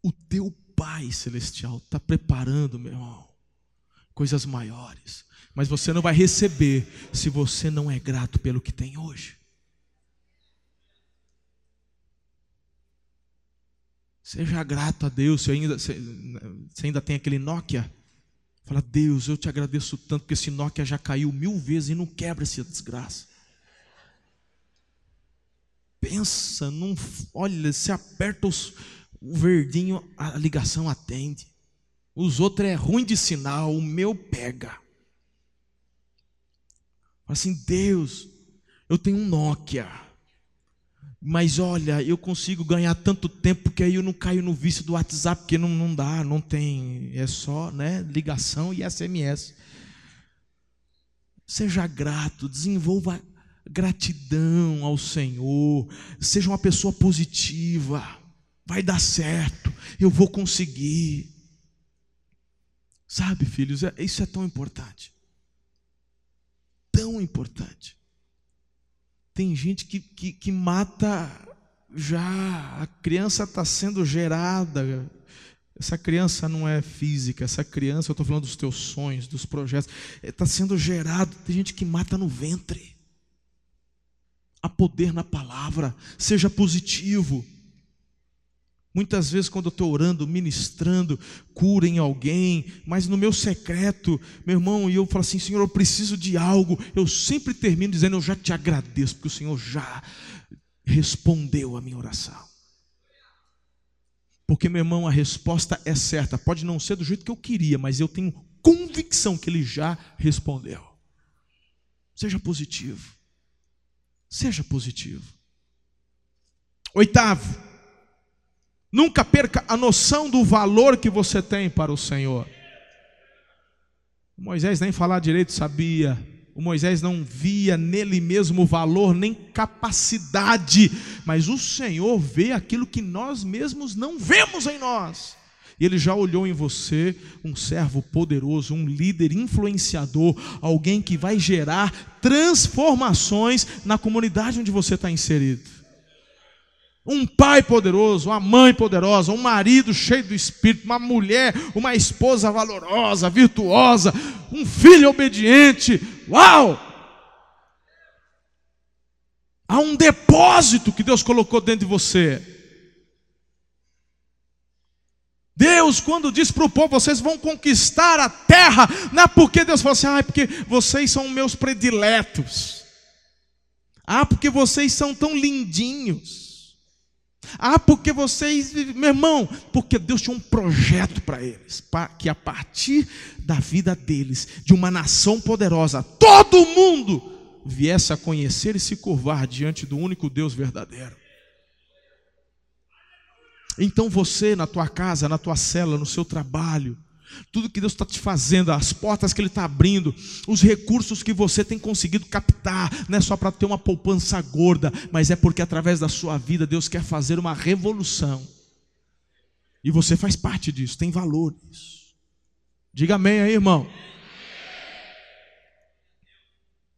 S1: o teu Pai Celestial está preparando, meu irmão, coisas maiores. Mas você não vai receber se você não é grato pelo que tem hoje. Seja grato a Deus. Se ainda, se, se ainda tem aquele Nokia, fala: Deus, eu te agradeço tanto, porque esse Nokia já caiu mil vezes e não quebra essa desgraça pensa, não, olha, se aperta os, o verdinho, a ligação atende. Os outros é ruim de sinal, o meu pega. Assim, Deus, eu tenho um Nokia. Mas olha, eu consigo ganhar tanto tempo que aí eu não caio no vício do WhatsApp, porque não, não dá, não tem, é só né, ligação e SMS. Seja grato, desenvolva gratidão ao Senhor, seja uma pessoa positiva, vai dar certo, eu vou conseguir. Sabe, filhos, é, isso é tão importante. Tão importante. Tem gente que, que, que mata já, a criança está sendo gerada. Essa criança não é física, essa criança, eu estou falando dos teus sonhos, dos projetos, está sendo gerado. Tem gente que mata no ventre. Há poder na palavra, seja positivo. Muitas vezes, quando eu estou orando, ministrando, cura em alguém, mas no meu secreto, meu irmão, e eu falo assim: Senhor, eu preciso de algo. Eu sempre termino dizendo: Eu já te agradeço, porque o Senhor já respondeu a minha oração. Porque, meu irmão, a resposta é certa. Pode não ser do jeito que eu queria, mas eu tenho convicção que Ele já respondeu. Seja positivo. Seja positivo. Oitavo, nunca perca a noção do valor que você tem para o Senhor. O Moisés nem falar direito sabia. O Moisés não via nele mesmo valor nem capacidade, mas o Senhor vê aquilo que nós mesmos não vemos em nós. E ele já olhou em você um servo poderoso, um líder influenciador, alguém que vai gerar transformações na comunidade onde você está inserido. Um pai poderoso, uma mãe poderosa, um marido cheio do espírito, uma mulher, uma esposa valorosa, virtuosa, um filho obediente. Uau! Há um depósito que Deus colocou dentro de você. Deus, quando diz para o povo, vocês vão conquistar a terra, não é porque Deus falou assim, ah, é porque vocês são meus prediletos. Ah, porque vocês são tão lindinhos. Ah, porque vocês, meu irmão, porque Deus tinha um projeto para eles, para que a partir da vida deles, de uma nação poderosa, todo mundo viesse a conhecer e se curvar diante do único Deus verdadeiro. Então você, na tua casa, na tua cela, no seu trabalho, tudo que Deus está te fazendo, as portas que Ele está abrindo, os recursos que você tem conseguido captar, não é só para ter uma poupança gorda, mas é porque através da sua vida Deus quer fazer uma revolução. E você faz parte disso, tem valor nisso. Diga amém aí, irmão.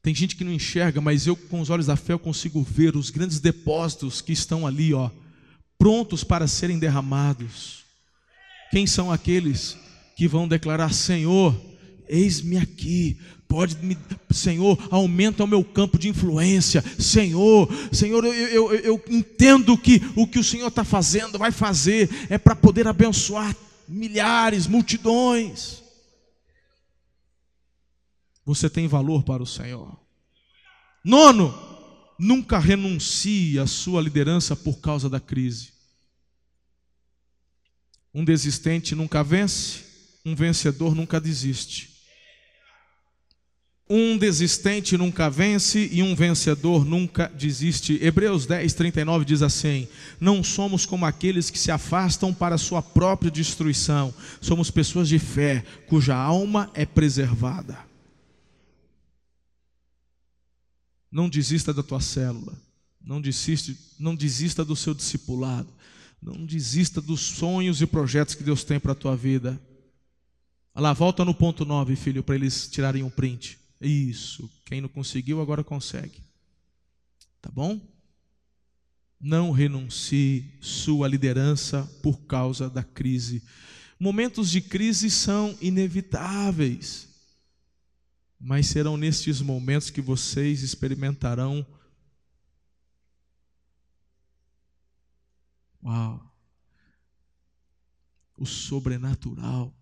S1: Tem gente que não enxerga, mas eu com os olhos da fé eu consigo ver os grandes depósitos que estão ali, ó, prontos para serem derramados. Quem são aqueles que vão declarar: Senhor, eis-me aqui, pode me, Senhor, aumenta o meu campo de influência, Senhor, Senhor, eu, eu, eu entendo que o que o Senhor está fazendo, vai fazer, é para poder abençoar milhares, multidões. Você tem valor para o Senhor. Nono, nunca renuncie à sua liderança por causa da crise. Um desistente nunca vence, um vencedor nunca desiste. Um desistente nunca vence e um vencedor nunca desiste. Hebreus 10, 39 diz assim: Não somos como aqueles que se afastam para sua própria destruição, somos pessoas de fé, cuja alma é preservada. Não desista da tua célula, não desiste, não desista do seu discipulado, não desista dos sonhos e projetos que Deus tem para a tua vida. Olha lá, volta no ponto 9, filho, para eles tirarem um print. Isso. Quem não conseguiu, agora consegue. Tá bom? Não renuncie sua liderança por causa da crise. Momentos de crise são inevitáveis, mas serão nestes momentos que vocês experimentarão Uau! O sobrenatural.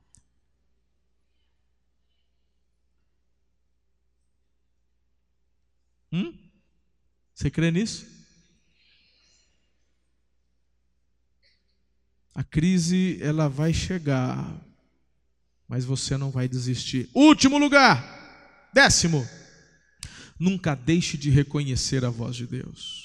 S1: Hum? Você crê nisso? A crise ela vai chegar, mas você não vai desistir. Último lugar, décimo. Nunca deixe de reconhecer a voz de Deus.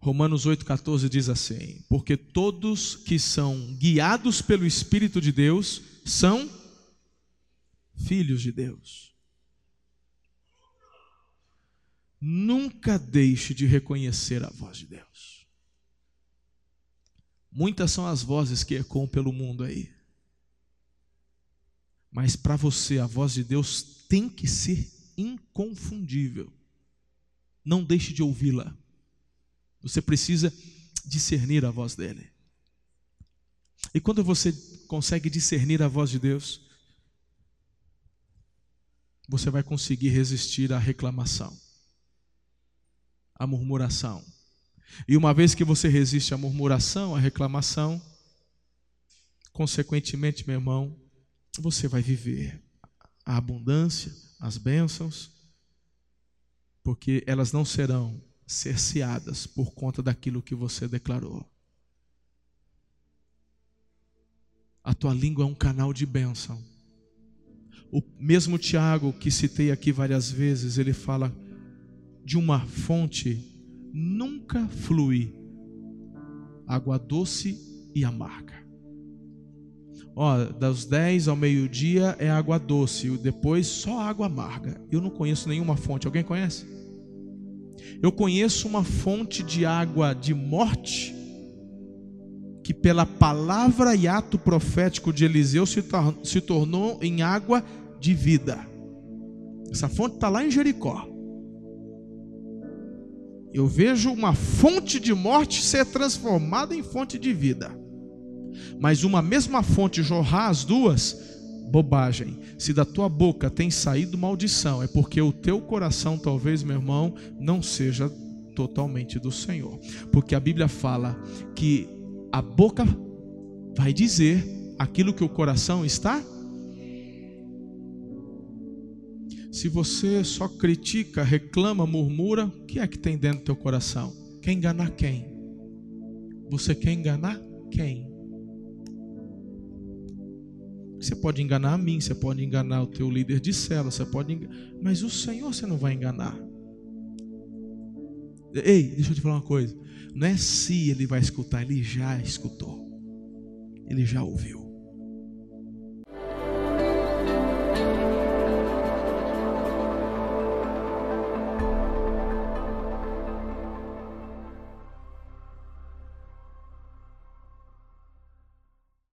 S1: Romanos 8,14 diz assim: Porque todos que são guiados pelo Espírito de Deus são filhos de Deus. Nunca deixe de reconhecer a voz de Deus. Muitas são as vozes que ecoam pelo mundo aí. Mas para você, a voz de Deus tem que ser inconfundível. Não deixe de ouvi-la. Você precisa discernir a voz dele. E quando você consegue discernir a voz de Deus, você vai conseguir resistir à reclamação, à murmuração. E uma vez que você resiste à murmuração, à reclamação, consequentemente, meu irmão, você vai viver a abundância, as bênçãos, porque elas não serão cerceadas por conta daquilo que você declarou. A tua língua é um canal de bênção. O mesmo Tiago que citei aqui várias vezes, ele fala de uma fonte nunca flui água doce e amarga. Ó, das 10 ao meio-dia é água doce, depois só água amarga. Eu não conheço nenhuma fonte. Alguém conhece? Eu conheço uma fonte de água de morte que, pela palavra e ato profético de Eliseu, se, tor se tornou em água de vida. Essa fonte está lá em Jericó. Eu vejo uma fonte de morte ser transformada em fonte de vida. Mas uma mesma fonte jorrar as duas, bobagem. Se da tua boca tem saído maldição, é porque o teu coração, talvez, meu irmão, não seja totalmente do Senhor. Porque a Bíblia fala que a boca vai dizer aquilo que o coração está. Se você só critica, reclama, murmura, o que é que tem dentro do teu coração? Quer enganar quem? Você quer enganar quem? Você pode enganar a mim, você pode enganar o teu líder de cela, você pode enganar, mas o Senhor você não vai enganar. Ei, deixa eu te falar uma coisa. Não é se ele vai escutar, ele já escutou. Ele já ouviu.